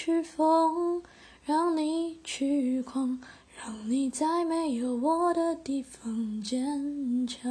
去疯，让你去狂，让你在没有我的地方坚强。